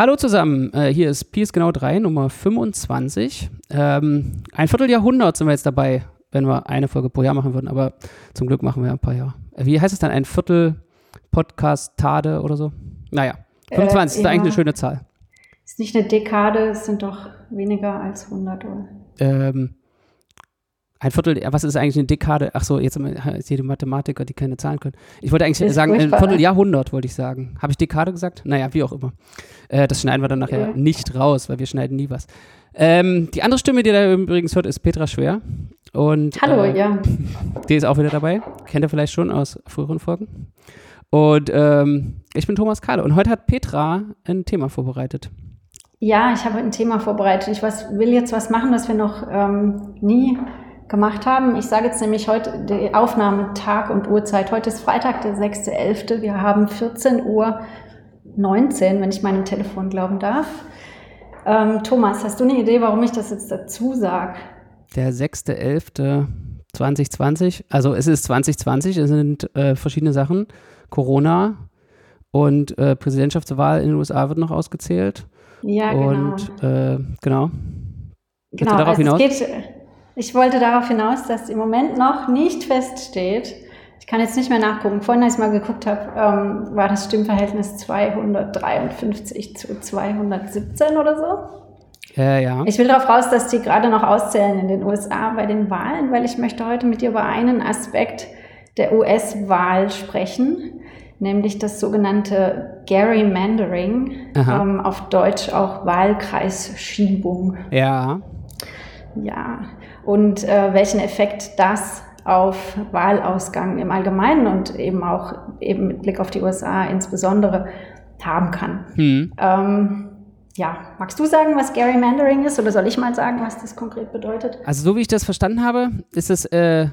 Hallo zusammen, äh, hier ist Piers genau 3, Nummer 25. Ähm, ein Vierteljahrhundert sind wir jetzt dabei, wenn wir eine Folge pro Jahr machen würden, aber zum Glück machen wir ein paar Jahre. Äh, wie heißt es dann? Ein Viertel Podcast Tade oder so? Naja, 25 äh, ist eigentlich eine schöne Zahl. Ist nicht eine Dekade, es sind doch weniger als 100, oder? Ähm, ein Viertel, was ist eigentlich eine Dekade? Ach so, jetzt ist jede Mathematiker, die keine Zahlen können. Ich wollte eigentlich sagen, ein Vierteljahrhundert, wollte ich sagen. Habe ich Dekade gesagt? Naja, wie auch immer. Äh, das schneiden wir dann nachher ja. nicht raus, weil wir schneiden nie was. Ähm, die andere Stimme, die da übrigens hört, ist Petra Schwer. Und, Hallo, äh, ja. Die ist auch wieder dabei. Kennt ihr vielleicht schon aus früheren Folgen. Und ähm, ich bin Thomas Kahle. Und heute hat Petra ein Thema vorbereitet. Ja, ich habe ein Thema vorbereitet. Ich was, will jetzt was machen, das wir noch ähm, nie gemacht haben. Ich sage jetzt nämlich heute die Aufnahme Tag und Uhrzeit. Heute ist Freitag, der 6.11. Wir haben 14 Uhr 19, wenn ich meinem Telefon glauben darf. Ähm, Thomas, hast du eine Idee, warum ich das jetzt dazu sage? Der 6.11.2020, also es ist 2020, es sind äh, verschiedene Sachen. Corona und äh, Präsidentschaftswahl in den USA wird noch ausgezählt. Ja, genau. Und äh, genau. Genau, darauf also hinaus? Geht, ich wollte darauf hinaus, dass im Moment noch nicht feststeht, ich kann jetzt nicht mehr nachgucken, vorhin, als ich mal geguckt habe, ähm, war das Stimmverhältnis 253 zu 217 oder so. Ja, ja. Ich will darauf raus, dass die gerade noch auszählen in den USA bei den Wahlen, weil ich möchte heute mit dir über einen Aspekt der US-Wahl sprechen, nämlich das sogenannte Gerrymandering, ähm, auf Deutsch auch Wahlkreisschiebung. Ja. Ja, und äh, welchen Effekt das auf Wahlausgang im Allgemeinen und eben auch eben mit Blick auf die USA insbesondere haben kann. Hm. Ähm, ja, magst du sagen, was Gerrymandering ist oder soll ich mal sagen, was das konkret bedeutet? Also so wie ich das verstanden habe, ist es, äh,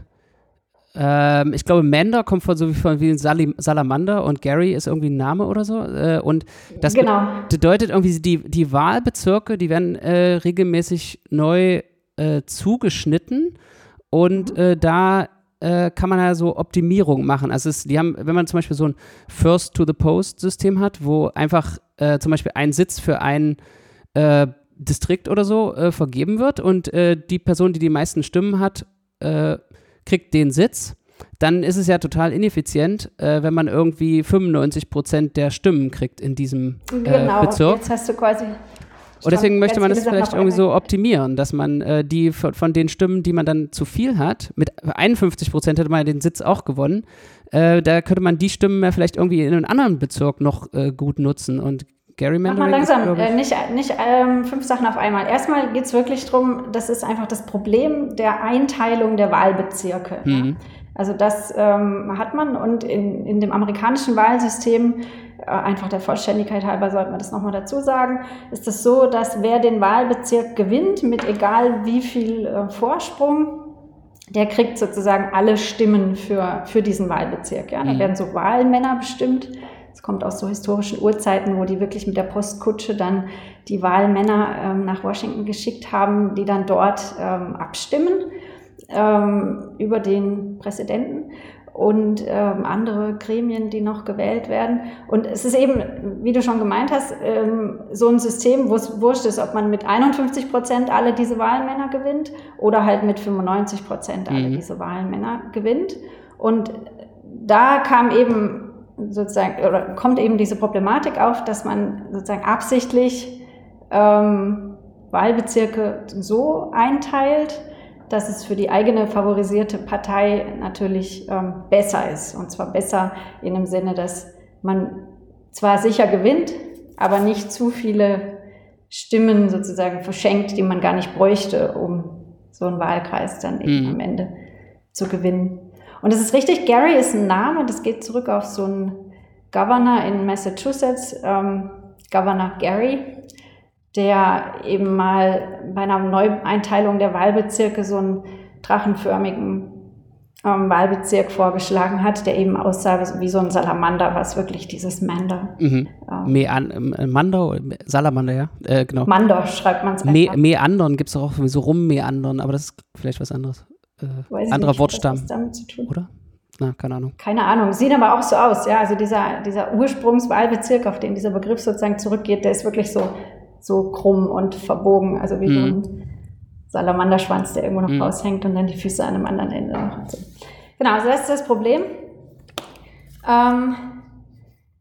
äh, ich glaube, Mander kommt von so wie von wie Salim, Salamander und Gary ist irgendwie ein Name oder so. Äh, und das genau. bedeutet irgendwie, die, die Wahlbezirke, die werden äh, regelmäßig neu äh, zugeschnitten und äh, da äh, kann man ja so Optimierung machen. Also es, die haben, wenn man zum Beispiel so ein First-to-the-Post-System hat, wo einfach äh, zum Beispiel ein Sitz für ein äh, Distrikt oder so äh, vergeben wird und die Person, die die meisten Stimmen hat, kriegt den Sitz dann ist es ja total ineffizient, äh, wenn man irgendwie 95 Prozent der Stimmen kriegt in diesem äh, genau, Bezirk. Jetzt hast du quasi und deswegen möchte man das vielleicht irgendwie so optimieren, dass man äh, die von, von, den Stimmen, die man dann zu viel hat, mit 51 Prozent hätte man den Sitz auch gewonnen, äh, da könnte man die Stimmen ja vielleicht irgendwie in einem anderen Bezirk noch äh, gut nutzen und Gary Mach mal langsam, ist, äh, nicht, nicht ähm, fünf Sachen auf einmal. Erstmal geht es wirklich darum, das ist einfach das Problem der Einteilung der Wahlbezirke. Mhm. Also das ähm, hat man und in, in dem amerikanischen Wahlsystem einfach der Vollständigkeit halber sollten wir das nochmal dazu sagen, ist es so, dass wer den Wahlbezirk gewinnt, mit egal wie viel äh, Vorsprung, der kriegt sozusagen alle Stimmen für, für diesen Wahlbezirk. Ja? Da mhm. werden so Wahlmänner bestimmt. Das kommt aus so historischen Urzeiten, wo die wirklich mit der Postkutsche dann die Wahlmänner ähm, nach Washington geschickt haben, die dann dort ähm, abstimmen ähm, über den Präsidenten und ähm, andere Gremien, die noch gewählt werden. Und es ist eben, wie du schon gemeint hast, ähm, so ein System, wo es wurscht ist, ob man mit 51 Prozent alle diese Wahlmänner gewinnt oder halt mit 95 Prozent alle mhm. diese Wahlmänner gewinnt. Und da kam eben sozusagen, oder kommt eben diese Problematik auf, dass man sozusagen absichtlich ähm, Wahlbezirke so einteilt, dass es für die eigene favorisierte Partei natürlich ähm, besser ist. Und zwar besser in dem Sinne, dass man zwar sicher gewinnt, aber nicht zu viele Stimmen sozusagen verschenkt, die man gar nicht bräuchte, um so einen Wahlkreis dann eben mhm. am Ende zu gewinnen. Und es ist richtig, Gary ist ein Name, das geht zurück auf so einen Governor in Massachusetts, ähm, Governor Gary, der eben mal bei einer Neueinteilung der Wahlbezirke so einen drachenförmigen ähm, Wahlbezirk vorgeschlagen hat, der eben aussah wie so ein Salamander, was wirklich dieses Mander. Mhm. Ähm, Mean äh, Mander, Salamander, ja, äh, genau. Mander schreibt man es Me Meandern gibt es auch so rummeandern, aber das ist vielleicht was anderes. Äh, anderer nicht, Wortstamm. Oder? Na, keine Ahnung. Keine Ahnung. Sieht aber auch so aus, ja. Also dieser, dieser Ursprungswahlbezirk, auf den dieser Begriff sozusagen zurückgeht, der ist wirklich so, so krumm und verbogen. Also wie mhm. so ein Salamanderschwanz, der irgendwo noch mhm. raushängt und dann die Füße an einem anderen Ende. Also. Genau, also das ist das Problem. Ähm,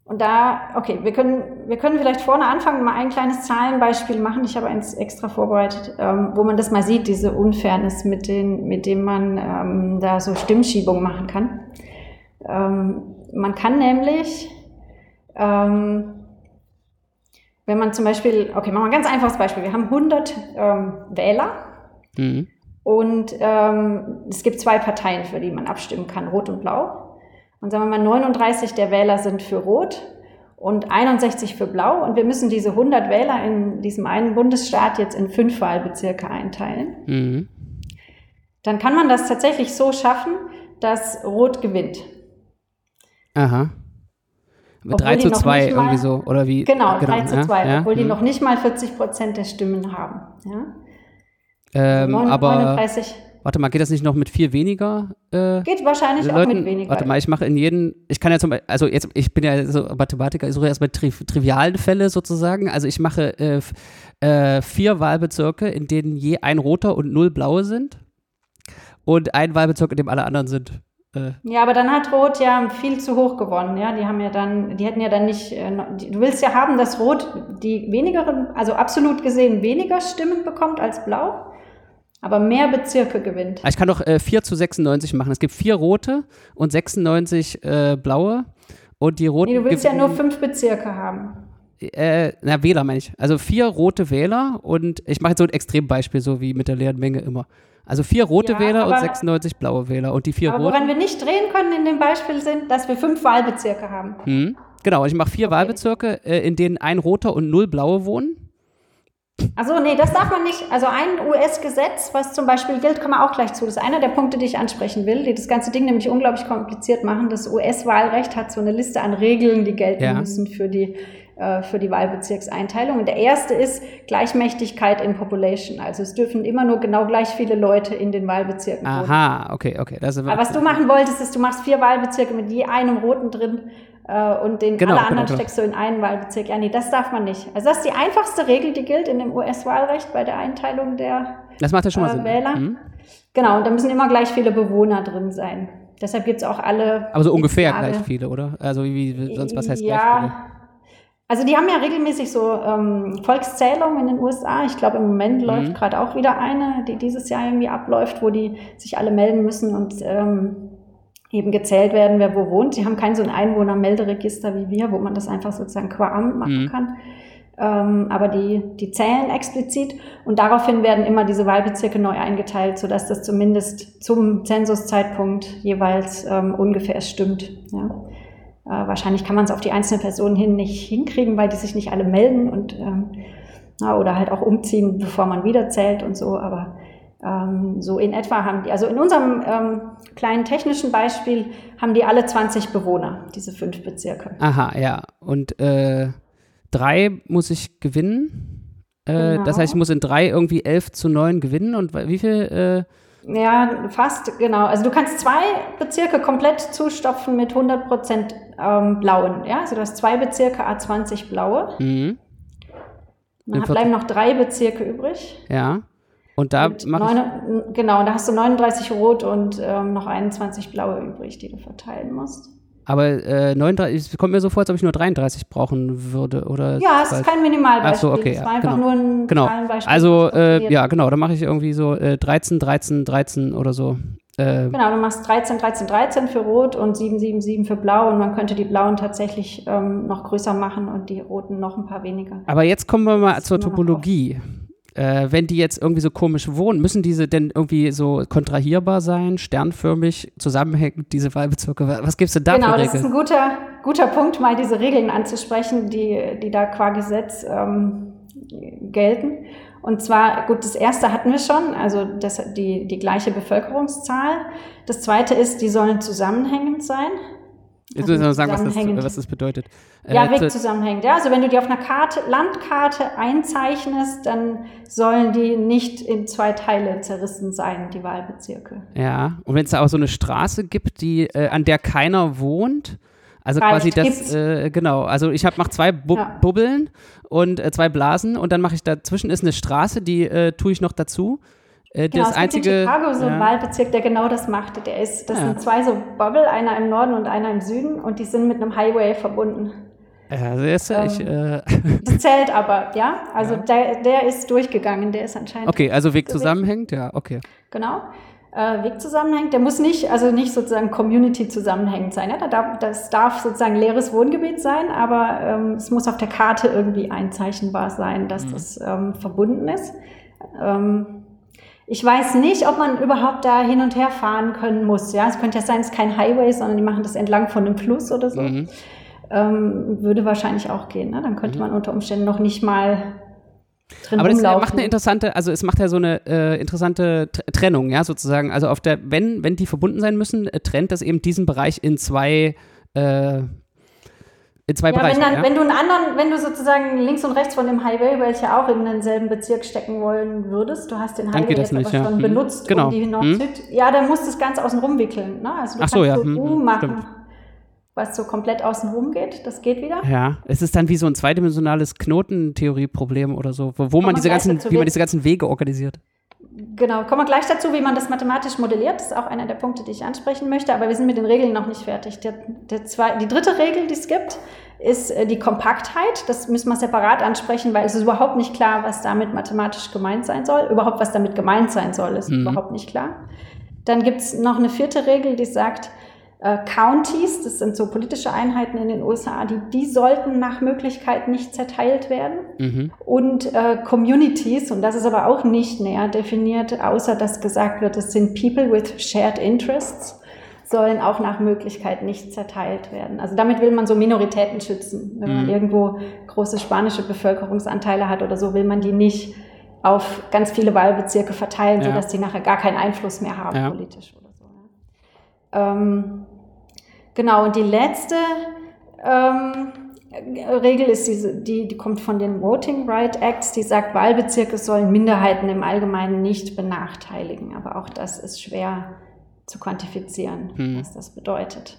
und da, okay, wir können, wir können vielleicht vorne anfangen, mal ein kleines Zahlenbeispiel machen. Ich habe eins extra vorbereitet, ähm, wo man das mal sieht, diese Unfairness, mit, den, mit dem man ähm, da so Stimmschiebung machen kann. Ähm, man kann nämlich, ähm, wenn man zum Beispiel, okay, machen wir ein ganz einfaches Beispiel. Wir haben 100 ähm, Wähler mhm. und ähm, es gibt zwei Parteien, für die man abstimmen kann, Rot und Blau. Und sagen wir mal, 39 der Wähler sind für Rot und 61 für Blau. Und wir müssen diese 100 Wähler in diesem einen Bundesstaat jetzt in fünf Wahlbezirke einteilen. Mhm. Dann kann man das tatsächlich so schaffen, dass Rot gewinnt. Aha. Mit 3 zu 2 irgendwie so, oder wie? Genau, genau 3 zu 2, ja, obwohl ja. die mhm. noch nicht mal 40 Prozent der Stimmen haben. Ja? Ähm, 39, aber Warte mal, geht das nicht noch mit viel weniger? Äh, geht wahrscheinlich Leuten? auch mit weniger. Warte mal, ich mache in jedem, ich kann ja zum Beispiel, also jetzt, ich bin ja so Mathematiker, ich suche erstmal tri trivialen Fälle sozusagen. Also ich mache äh, äh, vier Wahlbezirke, in denen je ein roter und null blaue sind. Und ein Wahlbezirk, in dem alle anderen sind. Äh. Ja, aber dann hat Rot ja viel zu hoch gewonnen, ja. Die haben ja dann, die hätten ja dann nicht, äh, du willst ja haben, dass Rot die wenigeren, also absolut gesehen weniger Stimmen bekommt als Blau aber mehr Bezirke gewinnt. Ich kann doch äh, 4 zu 96 machen. Es gibt vier rote und 96 äh, blaue. Und die roten. Nee, du willst ja nur fünf Bezirke haben. Äh, na, Wähler meine ich. Also vier rote Wähler und ich mache jetzt so ein Extrembeispiel, so wie mit der leeren Menge immer. Also vier rote ja, Wähler und 96 blaue Wähler. Und die vier aber roten. Woran wir nicht drehen können in dem Beispiel sind, dass wir fünf Wahlbezirke haben. Hm. Genau, ich mache vier okay. Wahlbezirke, äh, in denen ein roter und null blaue wohnen. Also nee, das darf man nicht. Also ein US-Gesetz, was zum Beispiel gilt, kommen wir auch gleich zu. Das ist einer der Punkte, die ich ansprechen will, die das ganze Ding nämlich unglaublich kompliziert machen. Das US-Wahlrecht hat so eine Liste an Regeln, die gelten ja. müssen für die äh, für die Wahlbezirkseinteilung. Und der erste ist Gleichmächtigkeit in Population. Also es dürfen immer nur genau gleich viele Leute in den Wahlbezirken wohnen. Aha, okay, okay. Aber was du machen wolltest, ist, du machst vier Wahlbezirke mit je einem Roten drin äh, und den genau, alle genau, anderen genau. steckst du in einen Wahlbezirk. Ja, nee, das darf man nicht. Also das ist die einfachste Regel, die gilt in dem US-Wahlrecht bei der Einteilung der das macht ja schon mal äh, Sinn. Wähler. Mhm. Genau, und da müssen immer gleich viele Bewohner drin sein. Deshalb gibt es auch alle. Aber so ungefähr Frage. gleich viele, oder? Also wie sonst was heißt ja, gleich viele? Also die haben ja regelmäßig so ähm, Volkszählungen in den USA. Ich glaube, im Moment mhm. läuft gerade auch wieder eine, die dieses Jahr irgendwie abläuft, wo die sich alle melden müssen und ähm, eben gezählt werden, wer wo wohnt. Sie haben kein so ein Einwohnermelderegister wie wir, wo man das einfach sozusagen qua Amt machen mhm. kann. Ähm, aber die, die zählen explizit und daraufhin werden immer diese Wahlbezirke neu eingeteilt, sodass das zumindest zum Zensuszeitpunkt jeweils ähm, ungefähr stimmt. Ja. Äh, wahrscheinlich kann man es auf die einzelnen Personen hin nicht hinkriegen, weil die sich nicht alle melden und ähm, na, oder halt auch umziehen, bevor man wieder zählt und so. Aber ähm, so in etwa haben die, also in unserem ähm, kleinen technischen Beispiel haben die alle 20 Bewohner, diese fünf Bezirke. Aha, ja. Und äh, drei muss ich gewinnen. Äh, genau. Das heißt, ich muss in drei irgendwie elf zu neun gewinnen. Und wie viel? Äh, ja, fast, genau. Also du kannst zwei Bezirke komplett zustopfen mit 100 Prozent ähm, blauen. Ja? Also du hast zwei Bezirke, A20 blaue. Mhm. Dann bleiben noch drei Bezirke übrig. Ja. Und da neun, Genau, und da hast du 39 rot und ähm, noch 21 blaue übrig, die du verteilen musst. Aber äh, 39, es kommt mir so vor, als ob ich nur 33 brauchen würde, oder? Ja, es ist kein Minimalbeispiel. Ach so, okay. Es war einfach genau. nur ein genau. Beispiel. Also, äh, ja, genau, da mache ich irgendwie so äh, 13, 13, 13 oder so. Äh, genau, du machst 13, 13, 13 für Rot und 7, 7, 7 für Blau und man könnte die Blauen tatsächlich ähm, noch größer machen und die Roten noch ein paar weniger. Aber jetzt kommen wir mal das zur Topologie. Äh, wenn die jetzt irgendwie so komisch wohnen, müssen diese denn irgendwie so kontrahierbar sein, sternförmig, zusammenhängend, diese Wahlbezirke? Was gibt es denn da genau, für Regeln? Genau, das ist ein guter, guter Punkt, mal diese Regeln anzusprechen, die, die da qua Gesetz ähm, gelten. Und zwar, gut, das erste hatten wir schon, also das, die, die gleiche Bevölkerungszahl. Das zweite ist, die sollen zusammenhängend sein. Jetzt müssen wir sagen, was das, was das bedeutet. Ja, äh, wegzusammenhängend. Ja, also wenn du die auf einer Karte, Landkarte einzeichnest, dann sollen die nicht in zwei Teile zerrissen sein, die Wahlbezirke. Ja, und wenn es da auch so eine Straße gibt, die, äh, an der keiner wohnt, also Reicht, quasi das, äh, genau, also ich mache zwei Bu ja. Bubbeln und äh, zwei Blasen und dann mache ich dazwischen ist eine Straße, die äh, tue ich noch dazu äh, genau, das es einzige, gibt in Chicago so einen Wahlbezirk, der genau das macht. Der ist, das ja. sind zwei so Bubble, einer im Norden und einer im Süden und die sind mit einem Highway verbunden. Ja, sehr ähm, ich, äh Das zählt aber, ja. Also ja. Der, der ist durchgegangen, der ist anscheinend. Okay, also Weg zusammenhängt, ja, okay. Genau. Äh, Weg zusammenhängt, der muss nicht, also nicht sozusagen Community zusammenhängend sein. Ja? Da darf, das darf sozusagen leeres Wohngebiet sein, aber ähm, es muss auf der Karte irgendwie einzeichnbar sein, dass mhm. das ähm, verbunden ist. Ähm, ich weiß nicht, ob man überhaupt da hin und her fahren können muss. Ja, es könnte ja sein, es ist kein Highway, sondern die machen das entlang von einem Fluss oder so. Mhm. Ähm, würde wahrscheinlich auch gehen. Ne? Dann könnte mhm. man unter Umständen noch nicht mal drin Aber das macht eine interessante, also es macht ja so eine äh, interessante Trennung, ja, sozusagen. Also auf der, wenn, wenn die verbunden sein müssen, äh, trennt das eben diesen Bereich in zwei äh, in zwei ja, Bereichen. Wenn, dann, ja? wenn du einen anderen, wenn du sozusagen links und rechts von dem Highway, welche auch in denselben Bezirk stecken wollen würdest, du hast den Highway jetzt nicht, aber ja. schon hm. benutzt, genau. um die Nord hm. ja, dann musst du das Ganze außen rum wickeln. Ne? Also du Ach so, ja. So hm, U hm, machen. Stimmt was so komplett außen rum geht. Das geht wieder. Ja, es ist dann wie so ein zweidimensionales Knotentheorieproblem oder so, wo, wo man diese ganzen, wie man diese ganzen Wege organisiert. Genau, kommen wir gleich dazu, wie man das mathematisch modelliert. Das ist auch einer der Punkte, die ich ansprechen möchte, aber wir sind mit den Regeln noch nicht fertig. Der, der zwei, die dritte Regel, die es gibt, ist äh, die Kompaktheit. Das müssen wir separat ansprechen, weil es ist überhaupt nicht klar, was damit mathematisch gemeint sein soll. Überhaupt, was damit gemeint sein soll, ist mhm. überhaupt nicht klar. Dann gibt es noch eine vierte Regel, die sagt, äh, Counties, das sind so politische Einheiten in den USA, die, die sollten nach Möglichkeit nicht zerteilt werden. Mhm. Und äh, Communities, und das ist aber auch nicht näher definiert, außer dass gesagt wird, es sind People with Shared Interests, sollen auch nach Möglichkeit nicht zerteilt werden. Also damit will man so Minoritäten schützen. Wenn mhm. man irgendwo große spanische Bevölkerungsanteile hat oder so, will man die nicht auf ganz viele Wahlbezirke verteilen, ja. sodass die nachher gar keinen Einfluss mehr haben ja. politisch oder so. Ähm, genau, und die letzte ähm, Regel ist diese, die, die kommt von den Voting Right Acts, die sagt, Wahlbezirke sollen Minderheiten im Allgemeinen nicht benachteiligen. Aber auch das ist schwer zu quantifizieren, hm. was das bedeutet.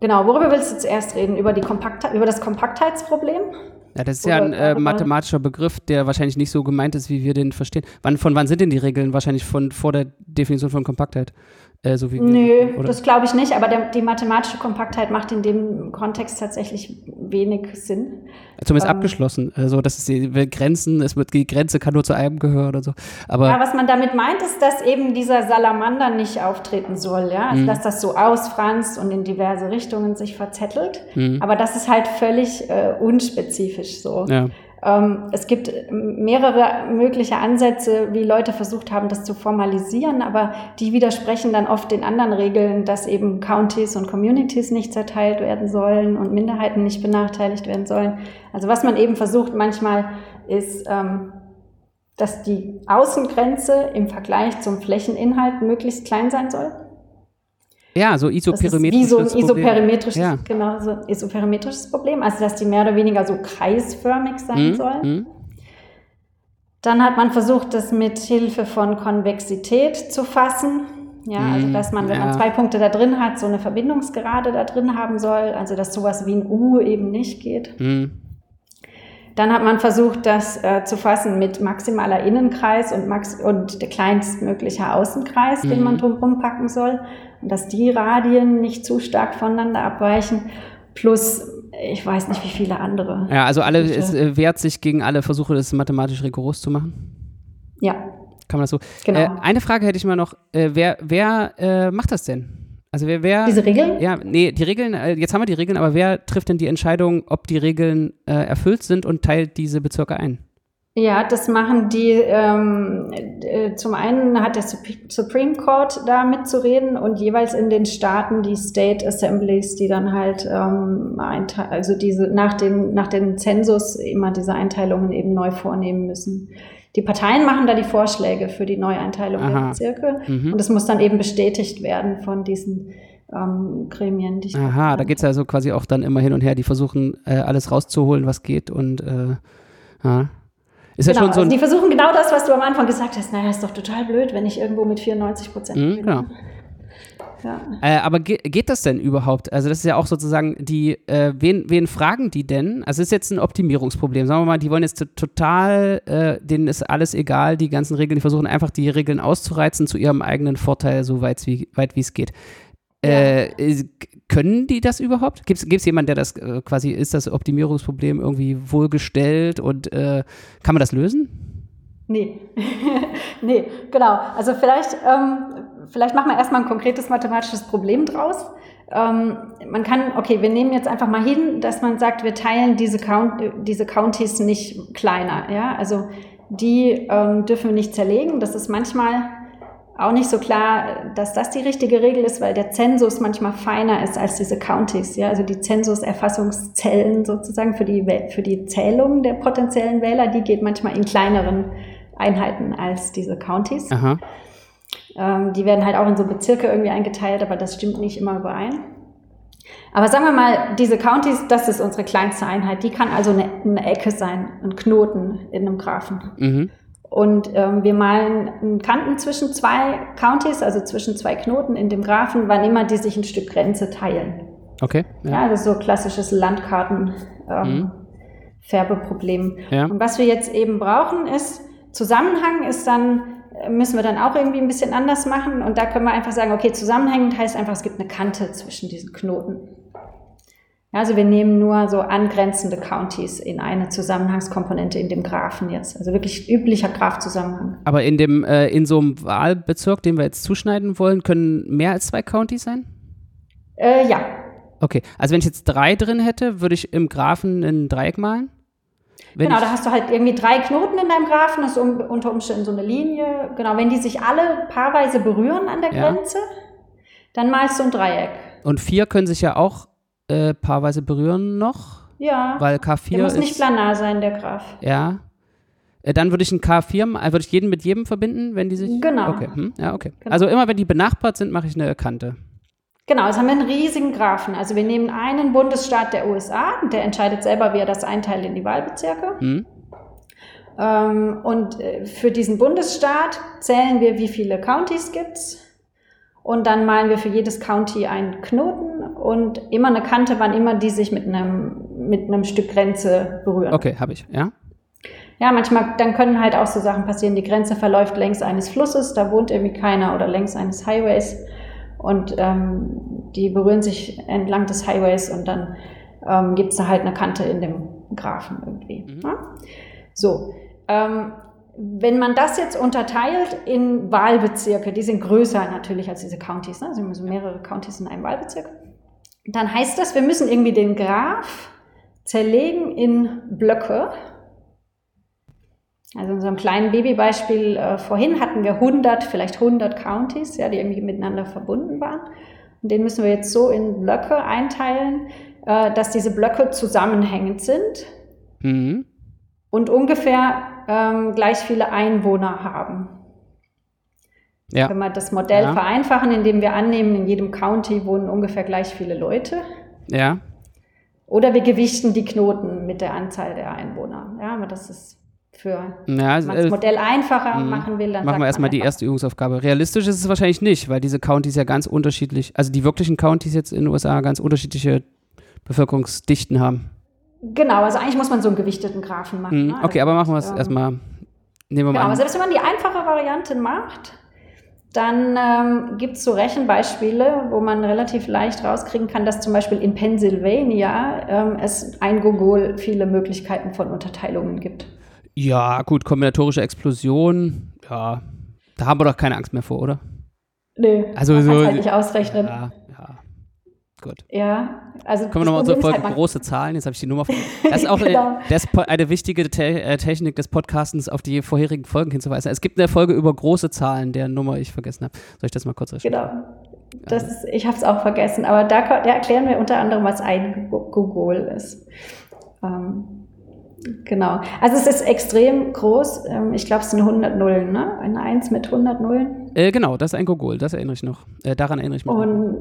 Genau, worüber willst du zuerst reden? Über, die Kompaktheit, über das Kompaktheitsproblem? Ja, das ist Oder, ja ein äh, mathematischer Begriff, der wahrscheinlich nicht so gemeint ist, wie wir den verstehen. Wann, von wann sind denn die Regeln? Wahrscheinlich von vor der Definition von Kompaktheit. Äh, so wie Nö, oder? das glaube ich nicht, aber der, die mathematische Kompaktheit macht in dem Kontext tatsächlich wenig Sinn. Zumindest ähm, abgeschlossen. Also, das ist die Grenzen, es wird die Grenze kann nur zu einem gehören oder so. Aber ja, was man damit meint, ist, dass eben dieser Salamander nicht auftreten soll, ja. Also, mhm. dass das so ausfranst und in diverse Richtungen sich verzettelt. Mhm. Aber das ist halt völlig äh, unspezifisch so. Ja. Ähm, es gibt mehrere mögliche Ansätze, wie Leute versucht haben, das zu formalisieren, aber die widersprechen dann oft den anderen Regeln, dass eben Counties und Communities nicht zerteilt werden sollen und Minderheiten nicht benachteiligt werden sollen. Also was man eben versucht manchmal ist, ähm, dass die Außengrenze im Vergleich zum Flächeninhalt möglichst klein sein soll. Ja, so isoperimetrisches Problem. So isoperimetrisches, ja. genau, so isoperimetrisches Problem, also dass die mehr oder weniger so kreisförmig sein mhm. sollen. Mhm. Dann hat man versucht, das mit Hilfe von Konvexität zu fassen. Ja, also mhm. dass man, wenn ja. man zwei Punkte da drin hat, so eine Verbindungsgerade da drin haben soll, also dass sowas wie ein U eben nicht geht. Mhm. Dann hat man versucht, das äh, zu fassen mit maximaler Innenkreis und, max und der kleinstmögliche Außenkreis, mhm. den man drumherum packen soll. Und dass die Radien nicht zu stark voneinander abweichen. Plus, ich weiß nicht, wie viele andere. Ja, also alle, es äh, wehrt sich gegen alle Versuche, das mathematisch rigoros zu machen. Ja. Kann man das so? Genau. Äh, eine Frage hätte ich mal noch. Äh, wer wer äh, macht das denn? Also wer, wer Diese Regeln? Ja, nee, die Regeln, äh, jetzt haben wir die Regeln, aber wer trifft denn die Entscheidung, ob die Regeln äh, erfüllt sind und teilt diese Bezirke ein? Ja, das machen die, ähm, äh, zum einen hat der Supreme Court da mitzureden und jeweils in den Staaten die State Assemblies, die dann halt ähm, also diese nach dem, nach dem Zensus immer diese Einteilungen eben neu vornehmen müssen. Die Parteien machen da die Vorschläge für die Neueinteilung Aha. der Bezirke mhm. und es muss dann eben bestätigt werden von diesen ähm, Gremien. Die Aha, da geht es also quasi auch dann immer hin und her. Die versuchen äh, alles rauszuholen, was geht und äh, ja. Ist genau, ja schon so also die versuchen genau das, was du am Anfang gesagt hast. Naja, ist doch total blöd, wenn ich irgendwo mit 94 Prozent mhm, Genau. Ja. Äh, aber ge geht das denn überhaupt? Also das ist ja auch sozusagen die, äh, wen, wen fragen die denn? Also es ist jetzt ein Optimierungsproblem. Sagen wir mal, die wollen jetzt total, äh, denen ist alles egal, die ganzen Regeln, die versuchen einfach die Regeln auszureizen zu ihrem eigenen Vorteil, so weit wie es geht. Ja. Äh, können die das überhaupt? Gibt es jemanden, der das äh, quasi, ist das Optimierungsproblem irgendwie wohlgestellt und äh, kann man das lösen? Nee, nee, genau. Also vielleicht, ähm, vielleicht machen wir erstmal ein konkretes mathematisches Problem draus. Ähm, man kann, okay, wir nehmen jetzt einfach mal hin, dass man sagt, wir teilen diese, Count, diese Counties nicht kleiner. Ja? Also die ähm, dürfen wir nicht zerlegen. Das ist manchmal auch nicht so klar, dass das die richtige Regel ist, weil der Zensus manchmal feiner ist als diese Counties. Ja? Also die Zensuserfassungszellen sozusagen für die, für die Zählung der potenziellen Wähler, die geht manchmal in kleineren Einheiten als diese Counties. Ähm, die werden halt auch in so Bezirke irgendwie eingeteilt, aber das stimmt nicht immer überein. Aber sagen wir mal, diese Counties, das ist unsere kleinste Einheit. Die kann also eine, eine Ecke sein, ein Knoten in einem Graphen. Mhm. Und ähm, wir malen Kanten zwischen zwei Counties, also zwischen zwei Knoten in dem Graphen, wann immer die sich ein Stück Grenze teilen. Okay. Ja, ja das ist so klassisches Landkarten-Färbeproblem. Ähm, mhm. ja. Und was wir jetzt eben brauchen, ist, Zusammenhang ist dann, müssen wir dann auch irgendwie ein bisschen anders machen. Und da können wir einfach sagen, okay, zusammenhängend heißt einfach, es gibt eine Kante zwischen diesen Knoten. Also wir nehmen nur so angrenzende Counties in eine Zusammenhangskomponente in dem Graphen jetzt. Also wirklich üblicher Graphzusammenhang. Aber in dem äh, in so einem Wahlbezirk, den wir jetzt zuschneiden wollen, können mehr als zwei Counties sein? Äh, ja. Okay, also wenn ich jetzt drei drin hätte, würde ich im Graphen ein Dreieck malen? Wenn genau, da hast du halt irgendwie drei Knoten in deinem Graphen, das ist unter Umständen so eine Linie. Genau, wenn die sich alle paarweise berühren an der Grenze, ja. dann malst du ein Dreieck. Und vier können sich ja auch äh, paarweise berühren noch. Ja. Weil K4 der muss ist, nicht planar sein, der Graph. Ja. Äh, dann würde ich ein K4, äh, würde ich jeden mit jedem verbinden, wenn die sich. Genau. Okay. Hm? Ja, okay. Genau. Also immer wenn die benachbart sind, mache ich eine Kante. Genau, jetzt haben wir einen riesigen Graphen. Also wir nehmen einen Bundesstaat der USA, der entscheidet selber, wie er das einteilt in die Wahlbezirke. Hm. Ähm, und äh, für diesen Bundesstaat zählen wir, wie viele Countys gibt es. Und dann malen wir für jedes County einen Knoten und immer eine Kante, wann immer die sich mit einem, mit einem Stück Grenze berühren. Okay, habe ich, ja. Ja, manchmal, dann können halt auch so Sachen passieren. Die Grenze verläuft längs eines Flusses, da wohnt irgendwie keiner oder längs eines Highways und ähm, die berühren sich entlang des Highways und dann ähm, gibt es da halt eine Kante in dem Graphen irgendwie. Mhm. Ja? So, ähm, wenn man das jetzt unterteilt in Wahlbezirke, die sind größer natürlich als diese Countys, ne? also mehrere Countys in einem Wahlbezirk, dann heißt das, wir müssen irgendwie den Graph zerlegen in Blöcke. Also in unserem kleinen Babybeispiel äh, vorhin hatten wir 100, vielleicht 100 Counties, ja, die irgendwie miteinander verbunden waren. Und den müssen wir jetzt so in Blöcke einteilen, äh, dass diese Blöcke zusammenhängend sind mhm. und ungefähr ähm, gleich viele Einwohner haben. Ja. Wenn wir das Modell ja. vereinfachen, indem wir annehmen, in jedem County wohnen ungefähr gleich viele Leute. Ja. Oder wir gewichten die Knoten mit der Anzahl der Einwohner. Ja, aber das ist für, ja, also, das äh, Modell einfacher mhm. machen will, dann machen wir erstmal die erste Übungsaufgabe. Realistisch ist es wahrscheinlich nicht, weil diese Countys ja ganz unterschiedlich, also die wirklichen Countys jetzt in den USA ganz unterschiedliche Bevölkerungsdichten haben. Genau, also eigentlich muss man so einen gewichteten Graphen machen. Mhm. Ne? Okay, aber machen wir es ähm, erstmal. Nehmen wir genau, mal an. Aber selbst wenn man die einfache Variante macht, dann ähm, gibt es so Rechenbeispiele, wo man relativ leicht rauskriegen kann, dass zum Beispiel in Pennsylvania ähm, es ein Gogol viele Möglichkeiten von Unterteilungen gibt. Ja, gut, kombinatorische Explosion, ja, da haben wir doch keine Angst mehr vor, oder? Nö, also man so, halt nicht ausrechnen. Ja, ja. Gut. Ja, also. Kommen wir nochmal zur Folge halt große Zahlen. Jetzt habe ich die Nummer. Das ist auch genau. das, eine wichtige Te äh, Technik des Podcastens, auf die vorherigen Folgen hinzuweisen. Es gibt eine Folge über große Zahlen, deren Nummer ich vergessen habe. Soll ich das mal kurz recherchieren? Genau. Das ist, ich habe es auch vergessen, aber da, da, erklären wir unter anderem, was ein Gogol ist. Ähm, genau. Also es ist extrem groß. Ähm, ich glaube, es sind 100 Nullen, ne? Eine 1 mit 100 Nullen. Äh, genau, das ist ein Gogol, das erinnere ich noch. Äh, daran erinnere ich mich. Und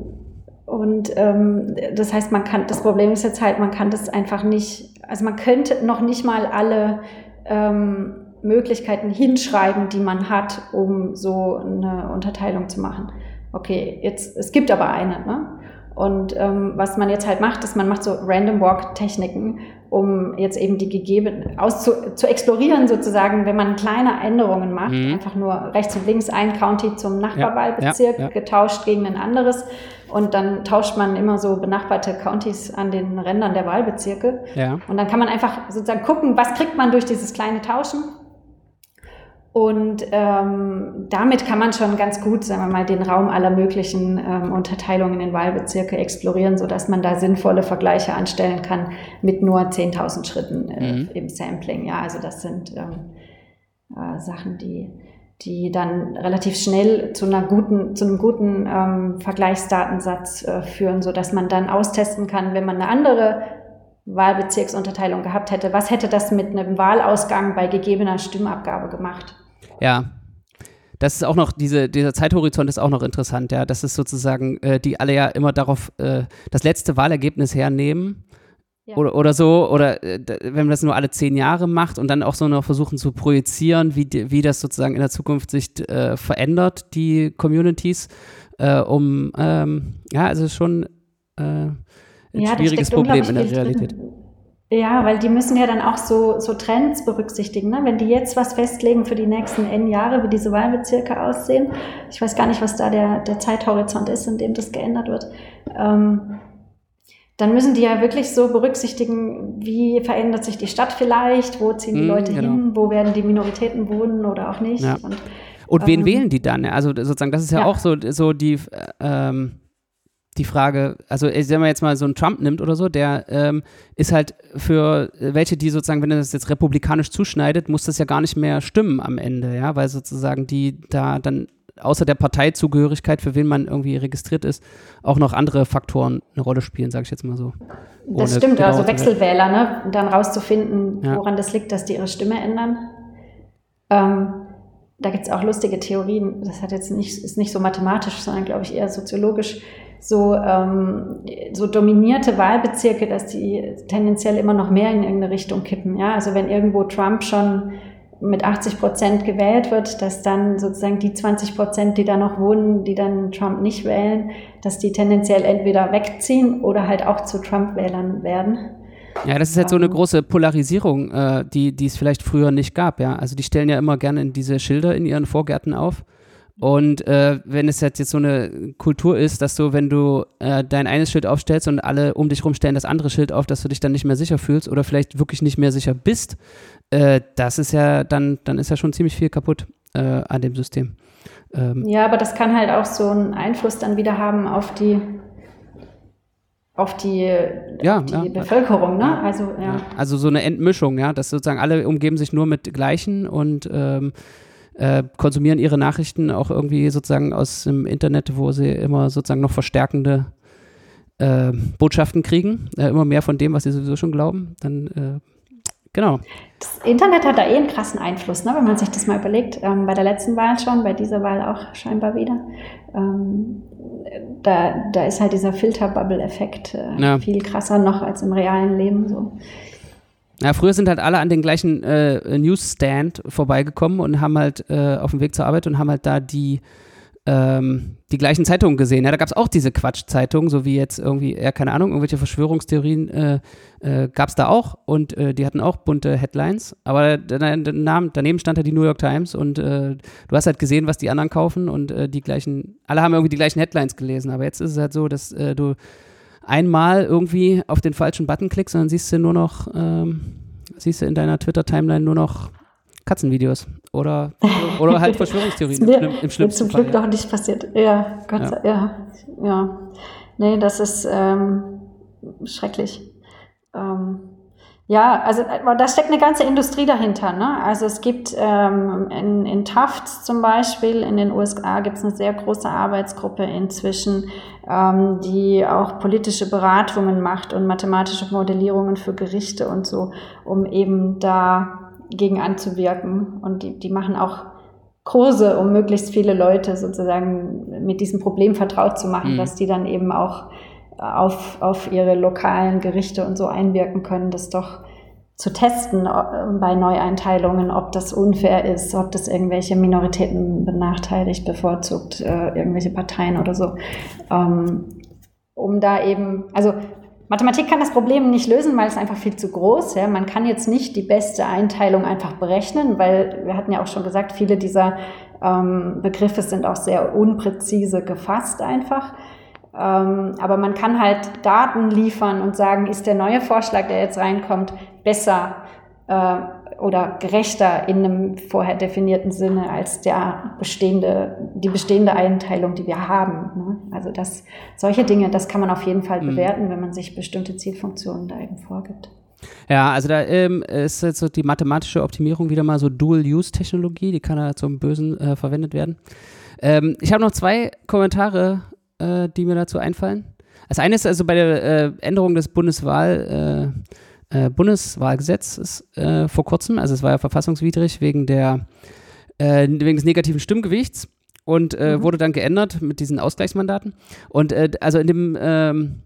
Und ähm, das heißt, man kann, das Problem ist jetzt halt, man kann das einfach nicht, also man könnte noch nicht mal alle ähm, Möglichkeiten hinschreiben, die man hat, um so eine Unterteilung zu machen. Okay, jetzt, es gibt aber eine, ne? Und ähm, was man jetzt halt macht, ist, man macht so Random Walk-Techniken, um jetzt eben die gegeben aus zu, zu explorieren sozusagen, wenn man kleine Änderungen macht, mhm. einfach nur rechts und links ein County zum Nachbarwahlbezirk ja, ja, ja. getauscht gegen ein anderes und dann tauscht man immer so benachbarte Countys an den Rändern der Wahlbezirke ja. und dann kann man einfach sozusagen gucken, was kriegt man durch dieses kleine Tauschen und ähm, damit kann man schon ganz gut, sagen wir mal, den Raum aller möglichen ähm, Unterteilungen in Wahlbezirke explorieren, sodass man da sinnvolle Vergleiche anstellen kann mit nur 10.000 Schritten äh, mhm. im Sampling. Ja, also das sind ähm, äh, Sachen, die, die dann relativ schnell zu einer guten, zu einem guten ähm, Vergleichsdatensatz äh, führen, sodass man dann austesten kann, wenn man eine andere Wahlbezirksunterteilung gehabt hätte, was hätte das mit einem Wahlausgang bei gegebener Stimmabgabe gemacht? Ja. Das ist auch noch, diese, dieser Zeithorizont ist auch noch interessant, ja. Das ist sozusagen, äh, die alle ja immer darauf äh, das letzte Wahlergebnis hernehmen. Ja. Oder, oder so, oder äh, wenn man das nur alle zehn Jahre macht und dann auch so noch versuchen zu projizieren, wie, wie das sozusagen in der Zukunft sich äh, verändert, die Communities, äh, um, ähm, ja, also schon äh, ein ja, schwieriges Problem in der Realität. Drin. Ja, weil die müssen ja dann auch so, so Trends berücksichtigen. Ne? Wenn die jetzt was festlegen für die nächsten N Jahre, wie diese Wahlbezirke aussehen, ich weiß gar nicht, was da der, der Zeithorizont ist, in dem das geändert wird, ähm, dann müssen die ja wirklich so berücksichtigen, wie verändert sich die Stadt vielleicht, wo ziehen die mm, Leute genau. hin, wo werden die Minoritäten wohnen oder auch nicht. Ja. Und, Und wen ähm, wählen die dann? Also sozusagen, das ist ja, ja. auch so, so die äh, ähm, die Frage, also wenn man jetzt mal so einen Trump nimmt oder so, der ähm, ist halt für welche, die sozusagen, wenn er das jetzt republikanisch zuschneidet, muss das ja gar nicht mehr stimmen am Ende, ja, weil sozusagen die da dann außer der Parteizugehörigkeit, für wen man irgendwie registriert ist, auch noch andere Faktoren eine Rolle spielen, sage ich jetzt mal so. Das stimmt, also Wechselwähler, ne? dann rauszufinden, ja. woran das liegt, dass die ihre Stimme ändern. Ähm, da gibt es auch lustige Theorien, das hat jetzt nicht, ist nicht so mathematisch, sondern glaube ich eher soziologisch so, ähm, so dominierte Wahlbezirke, dass die tendenziell immer noch mehr in irgendeine Richtung kippen. Ja? Also wenn irgendwo Trump schon mit 80 Prozent gewählt wird, dass dann sozusagen die 20 Prozent, die da noch wohnen, die dann Trump nicht wählen, dass die tendenziell entweder wegziehen oder halt auch zu Trump-Wählern werden. Ja, das ist halt so eine ähm. große Polarisierung, äh, die, die es vielleicht früher nicht gab, ja. Also die stellen ja immer gerne diese Schilder in ihren Vorgärten auf und äh, wenn es jetzt, jetzt so eine Kultur ist, dass du, wenn du äh, dein eines Schild aufstellst und alle um dich rum stellen das andere Schild auf, dass du dich dann nicht mehr sicher fühlst oder vielleicht wirklich nicht mehr sicher bist, äh, das ist ja dann, dann ist ja schon ziemlich viel kaputt äh, an dem System. Ähm, ja, aber das kann halt auch so einen Einfluss dann wieder haben auf die auf die, ja, auf die ja, Bevölkerung, ne? Also, ja. Also so eine Entmischung, ja, dass sozusagen alle umgeben sich nur mit Gleichen und ähm, äh, konsumieren ihre Nachrichten auch irgendwie sozusagen aus dem Internet, wo sie immer sozusagen noch verstärkende äh, Botschaften kriegen, äh, immer mehr von dem, was sie sowieso schon glauben, dann äh, genau. Das Internet hat da eh einen krassen Einfluss, ne? wenn man sich das mal überlegt. Ähm, bei der letzten Wahl schon, bei dieser Wahl auch scheinbar wieder. Ähm, da, da ist halt dieser Filterbubble-Effekt äh, ja. viel krasser noch als im realen Leben so. Ja, früher sind halt alle an den gleichen äh, Newsstand vorbeigekommen und haben halt äh, auf dem Weg zur Arbeit und haben halt da die, ähm, die gleichen Zeitungen gesehen. Ja, da gab es auch diese Quatschzeitungen, so wie jetzt irgendwie, ja, keine Ahnung, irgendwelche Verschwörungstheorien äh, äh, gab es da auch und äh, die hatten auch bunte Headlines. Aber daneben stand halt die New York Times und äh, du hast halt gesehen, was die anderen kaufen und äh, die gleichen, alle haben irgendwie die gleichen Headlines gelesen. Aber jetzt ist es halt so, dass du einmal irgendwie auf den falschen Button klickst und dann siehst du nur noch, ähm, siehst du in deiner Twitter-Timeline nur noch Katzenvideos oder, oder halt Verschwörungstheorien im, im, im schlimmsten zum Fall. Glück ja. noch nicht passiert. Ja, Gott ja. sei ja. ja. Nee, das ist ähm, schrecklich. Ähm, ja, also da steckt eine ganze Industrie dahinter. Ne? Also es gibt ähm, in, in Tufts zum Beispiel in den USA gibt es eine sehr große Arbeitsgruppe inzwischen, ähm, die auch politische Beratungen macht und mathematische Modellierungen für Gerichte und so, um eben da gegen anzuwirken. Und die, die machen auch Kurse, um möglichst viele Leute sozusagen mit diesem Problem vertraut zu machen, mhm. dass die dann eben auch auf, auf ihre lokalen Gerichte und so einwirken können, das doch zu testen bei Neueinteilungen, ob das unfair ist, ob das irgendwelche Minoritäten benachteiligt, bevorzugt, äh, irgendwelche Parteien oder so. Ähm, um da eben, also Mathematik kann das Problem nicht lösen, weil es einfach viel zu groß. Ja. Man kann jetzt nicht die beste Einteilung einfach berechnen, weil wir hatten ja auch schon gesagt, viele dieser ähm, Begriffe sind auch sehr unpräzise gefasst einfach. Ähm, aber man kann halt Daten liefern und sagen, ist der neue Vorschlag, der jetzt reinkommt, besser äh, oder gerechter in einem vorher definierten Sinne als der bestehende, die bestehende Einteilung, die wir haben. Ne? Also das, solche Dinge, das kann man auf jeden Fall mhm. bewerten, wenn man sich bestimmte Zielfunktionen da eben vorgibt. Ja, also da ähm, ist jetzt so die mathematische Optimierung wieder mal so Dual-Use-Technologie, die kann da zum Bösen äh, verwendet werden. Ähm, ich habe noch zwei Kommentare, äh, die mir dazu einfallen. Das eine ist also bei der äh, Änderung des Bundeswahl, äh, äh, Bundeswahlgesetzes äh, vor kurzem. Also es war ja verfassungswidrig wegen der äh, wegen des negativen Stimmgewichts und mhm. wurde dann geändert mit diesen Ausgleichsmandaten. Und also in dem ähm,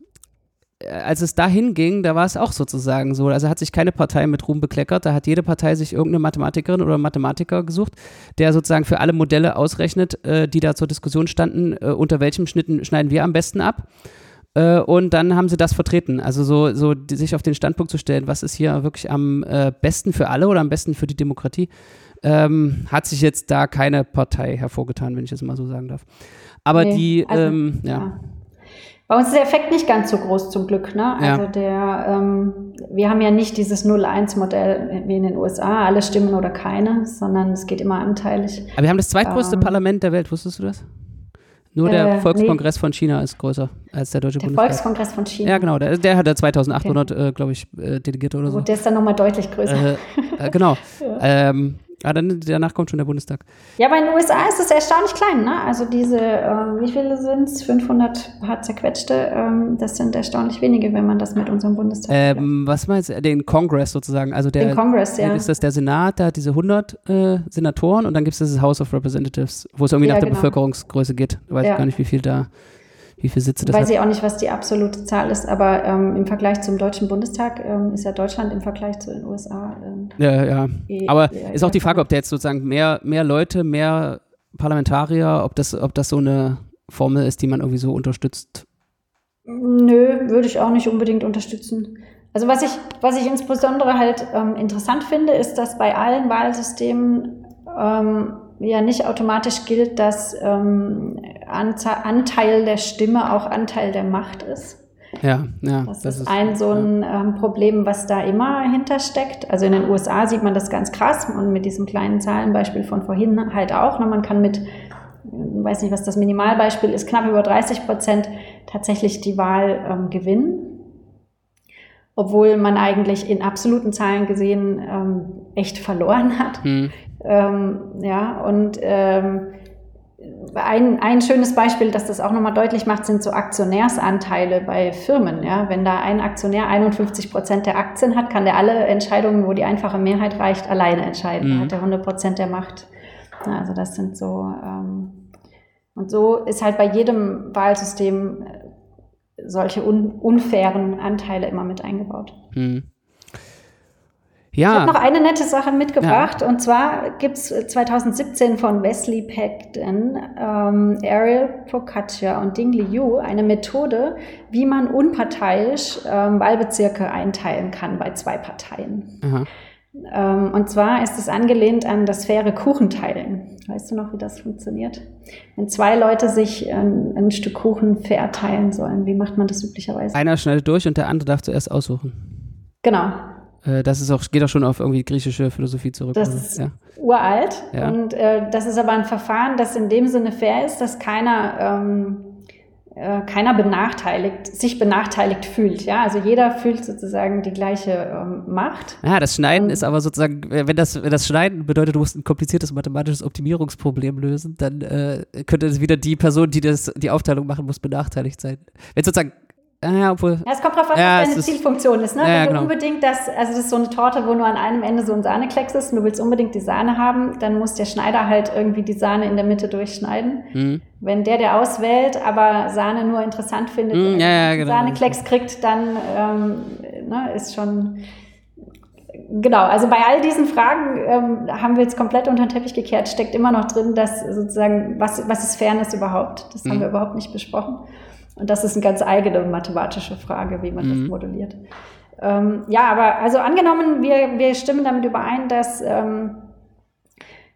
als es dahin ging, da war es auch sozusagen so. Also hat sich keine Partei mit Ruhm bekleckert. Da hat jede Partei sich irgendeine Mathematikerin oder Mathematiker gesucht, der sozusagen für alle Modelle ausrechnet, äh, die da zur Diskussion standen, äh, unter welchem Schnitten schneiden wir am besten ab. Äh, und dann haben sie das vertreten. Also so, so die, sich auf den Standpunkt zu stellen, was ist hier wirklich am äh, besten für alle oder am besten für die Demokratie, ähm, hat sich jetzt da keine Partei hervorgetan, wenn ich das mal so sagen darf. Aber nee, die, also, ähm, ja. ja. Bei uns ist der Effekt nicht ganz so groß zum Glück. Ne? Also ja. der, ähm, wir haben ja nicht dieses 0-1-Modell wie in den USA, alle stimmen oder keine, sondern es geht immer anteilig. Aber wir haben das zweitgrößte ähm, Parlament der Welt, wusstest du das? Nur der äh, Volkskongress nee. von China ist größer als der Deutsche der Bundestag. Der Volkskongress von China. Ja, genau. Der, der hat da 2800, okay. äh, glaube ich, äh, Delegierte oder so. Und der ist dann nochmal deutlich größer. Äh, äh, genau. ja. ähm, Ah, dann danach kommt schon der Bundestag. Ja, aber in den USA ist es erstaunlich klein, ne? Also diese, äh, wie viele sind es? 500 hart zerquetschte. Ähm, das sind erstaunlich wenige, wenn man das mit unserem Bundestag. Ähm, was meinst du? Den Kongress sozusagen. Also der, den Kongress, ja. Ist das der Senat, der hat diese 100 äh, Senatoren und dann gibt es das House of Representatives, wo es irgendwie ja, nach der genau. Bevölkerungsgröße geht. Ich weiß ja. gar nicht, wie viel da wie viele Sitze das Weiß hat. ich auch nicht, was die absolute Zahl ist, aber ähm, im Vergleich zum Deutschen Bundestag ähm, ist ja Deutschland im Vergleich zu den USA. Ähm, ja, ja. Eh, aber eh, ist auch die Frage, ob der jetzt sozusagen mehr, mehr Leute, mehr Parlamentarier, ob das, ob das so eine Formel ist, die man irgendwie so unterstützt. Nö, würde ich auch nicht unbedingt unterstützen. Also was ich, was ich insbesondere halt ähm, interessant finde, ist, dass bei allen Wahlsystemen ähm, ja nicht automatisch gilt, dass ähm, Anteil der Stimme auch Anteil der Macht ist. Ja, ja. Das, das ist, ein so ein ja. ähm, Problem, was da immer hintersteckt. Also in den USA sieht man das ganz krass und mit diesem kleinen Zahlenbeispiel von vorhin halt auch. Ne? Man kann mit, weiß nicht, was das Minimalbeispiel ist, knapp über 30 Prozent tatsächlich die Wahl ähm, gewinnen. Obwohl man eigentlich in absoluten Zahlen gesehen ähm, echt verloren hat. Hm. Ähm, ja, und ähm, ein, ein schönes Beispiel, das das auch nochmal deutlich macht, sind so Aktionärsanteile bei Firmen. Ja? Wenn da ein Aktionär 51 Prozent der Aktien hat, kann der alle Entscheidungen, wo die einfache Mehrheit reicht, alleine entscheiden. Mhm. Hat er 100 Prozent der Macht. Also das sind so. Ähm, und so ist halt bei jedem Wahlsystem äh, solche un unfairen Anteile immer mit eingebaut. Mhm. Ja. Ich habe noch eine nette Sache mitgebracht. Ja. Und zwar gibt es 2017 von Wesley Pagden, ähm, Ariel Procaccia und Ding Liu eine Methode, wie man unparteiisch ähm, Wahlbezirke einteilen kann bei zwei Parteien. Ähm, und zwar ist es angelehnt an das faire Kuchenteilen. Weißt du noch, wie das funktioniert? Wenn zwei Leute sich ein, ein Stück Kuchen fair teilen sollen, wie macht man das üblicherweise? Einer schneidet durch und der andere darf zuerst aussuchen. Genau. Äh, das ist auch, geht auch schon auf irgendwie griechische Philosophie zurück. Das ist ja. uralt. Ja. Und äh, das ist aber ein Verfahren, das in dem Sinne fair ist, dass keiner, ähm, äh, keiner benachteiligt, sich benachteiligt fühlt. Ja, also jeder fühlt sozusagen die gleiche ähm, Macht. Ja, das Schneiden Und, ist aber sozusagen, wenn das, wenn das Schneiden bedeutet, du musst ein kompliziertes mathematisches Optimierungsproblem lösen, dann äh, könnte es wieder die Person, die das, die Aufteilung machen muss, benachteiligt sein. Wenn sozusagen Ja, obwohl. Ja, es kommt drauf an, ja, was deine Zielfunktion ist. Ne? Ja, Wenn du genau. unbedingt das, also das ist so eine Torte, wo nur an einem Ende so ein Sahneklecks ist und du willst unbedingt die Sahne haben, dann muss der Schneider halt irgendwie die Sahne in der Mitte durchschneiden. Mhm. Wenn der, der auswählt, aber Sahne nur interessant findet, mhm, ja, genau. Sahneklecks kriegt, dann ähm, ne, ist schon. Genau, also bei all diesen Fragen ähm, haben wir jetzt komplett unter den Teppich gekehrt, steckt immer noch drin, dass sozusagen, was, was ist Fairness überhaupt? Das mhm. haben wir überhaupt nicht besprochen. Und das ist eine ganz eigene mathematische Frage, wie man mhm. das modelliert. Ähm, ja, aber also angenommen, wir, wir stimmen damit überein, dass, ähm,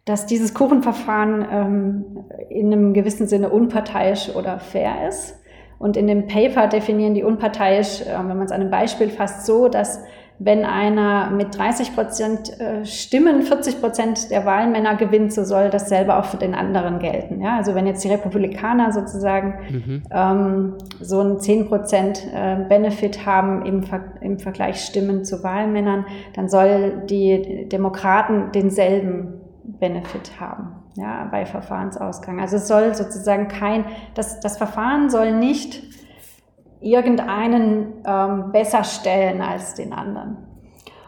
dass dieses Kuchenverfahren ähm, in einem gewissen Sinne unparteiisch oder fair ist. Und in dem Paper definieren die unparteiisch, äh, wenn man es an einem Beispiel fasst, so, dass wenn einer mit 30 Prozent äh, Stimmen 40 Prozent der Wahlmänner gewinnt, so soll das selber auch für den anderen gelten. Ja? Also wenn jetzt die Republikaner sozusagen mhm. ähm, so einen 10 Prozent äh, Benefit haben im, Ver im Vergleich Stimmen zu Wahlmännern, dann soll die Demokraten denselben Benefit haben. Ja, bei Verfahrensausgang. Also es soll sozusagen kein, das, das Verfahren soll nicht irgendeinen ähm, besser stellen als den anderen.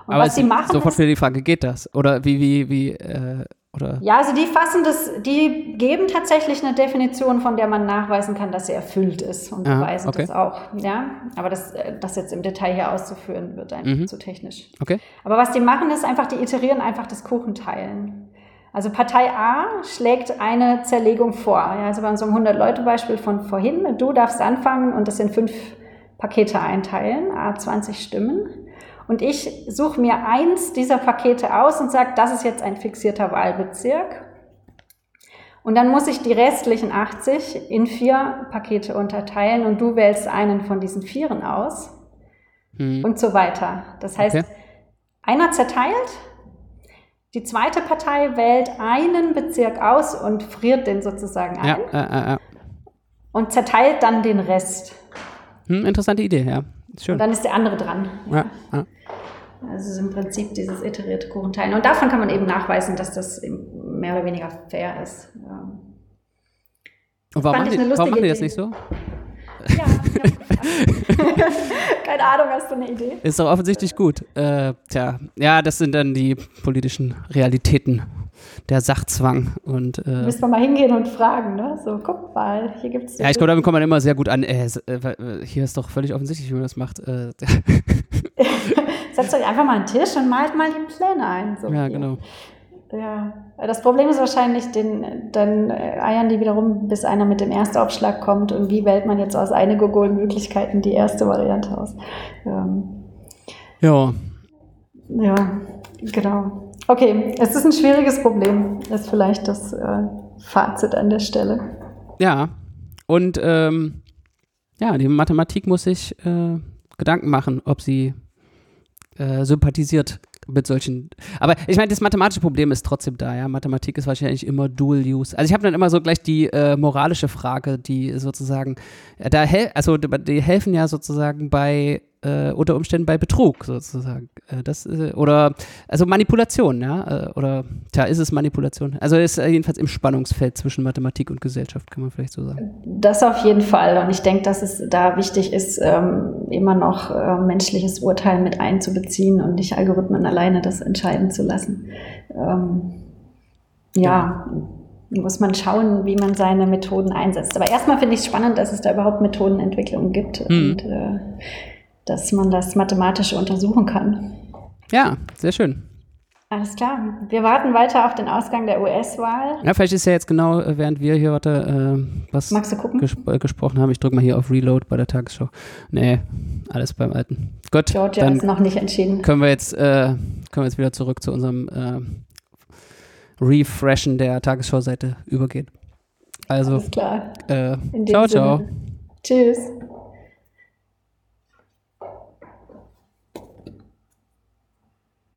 Und Aber was sie machen. Sofort für die Frage, geht das? Oder wie, wie, wie, äh, oder? Ja, also die fassen das, die geben tatsächlich eine Definition, von der man nachweisen kann, dass sie erfüllt ist und Aha, beweisen okay. das auch. Ja, aber das, äh, das jetzt im Detail hier auszuführen, wird einfach mhm. zu technisch. Okay. Aber was die machen, ist einfach, die iterieren einfach das Kuchenteilen. Also Partei A schlägt eine Zerlegung vor. Ja, also bei unserem 100-Leute-Beispiel von vorhin, du darfst anfangen und das in fünf Pakete einteilen, a 20 Stimmen. Und ich suche mir eins dieser Pakete aus und sage, das ist jetzt ein fixierter Wahlbezirk. Und dann muss ich die restlichen 80 in vier Pakete unterteilen und du wählst einen von diesen vieren aus hm. und so weiter. Das heißt, okay. einer zerteilt, die zweite Partei wählt einen Bezirk aus und friert den sozusagen ein. Ja, äh, äh, und zerteilt dann den Rest. Hm, interessante Idee, ja. Schön. Und dann ist der andere dran. Ja, ja. Also ist im Prinzip dieses iterierte Kuchenteilen. Und davon kann man eben nachweisen, dass das mehr oder weniger fair ist. Und warum machen, die, warum machen die das nicht so? Ja, keine Ahnung, hast du eine Idee? Ist doch offensichtlich gut. Äh, tja, ja, das sind dann die politischen Realitäten, der Sachzwang. Und, äh, Müssen wir mal hingehen und fragen, ne? So, guck mal, hier gibt es. Ja, ich glaube, damit kommt man immer sehr gut an. Äh, äh, hier ist doch völlig offensichtlich, wie man das macht. Äh, Setzt euch einfach mal einen Tisch und malt mal die Pläne ein. So ja, hier. genau. Ja, das Problem ist wahrscheinlich, den, dann eiern die wiederum, bis einer mit dem Erstaufschlag kommt und wie wählt man jetzt aus einigen Möglichkeiten die erste Variante aus. Ähm, ja. Ja, genau. Okay, es ist ein schwieriges Problem, ist vielleicht das äh, Fazit an der Stelle. Ja, und ähm, ja, die Mathematik muss sich äh, Gedanken machen, ob sie äh, sympathisiert mit solchen. Aber ich meine, das mathematische Problem ist trotzdem da, ja. Mathematik ist wahrscheinlich immer Dual Use. Also ich habe dann immer so gleich die äh, moralische Frage, die sozusagen, äh, da also die helfen ja sozusagen bei äh, unter Umständen bei Betrug sozusagen. Äh, das, äh, oder also Manipulation, ja. Äh, oder tja, ist es Manipulation? Also ist jedenfalls im Spannungsfeld zwischen Mathematik und Gesellschaft, kann man vielleicht so sagen. Das auf jeden Fall. Und ich denke, dass es da wichtig ist, ähm, immer noch äh, menschliches Urteil mit einzubeziehen und nicht Algorithmen alleine das entscheiden zu lassen. Ähm, ja. ja muss man schauen, wie man seine Methoden einsetzt. Aber erstmal finde ich es spannend, dass es da überhaupt Methodenentwicklung gibt. Mhm. Und äh, dass man das mathematisch untersuchen kann. Ja, sehr schön. Alles klar. Wir warten weiter auf den Ausgang der US-Wahl. Ja, vielleicht ist ja jetzt genau, äh, während wir hier warte, äh, was gesp äh, gesprochen haben. Ich drücke mal hier auf Reload bei der Tagesschau. Nee, alles beim Alten. Gut. Georgia dann ist noch nicht entschieden. Können wir jetzt, äh, können wir jetzt wieder zurück zu unserem äh, Refreshen der Tagesschau-Seite übergehen. Also, Alles klar. Äh, ciao, ciao. Tschüss.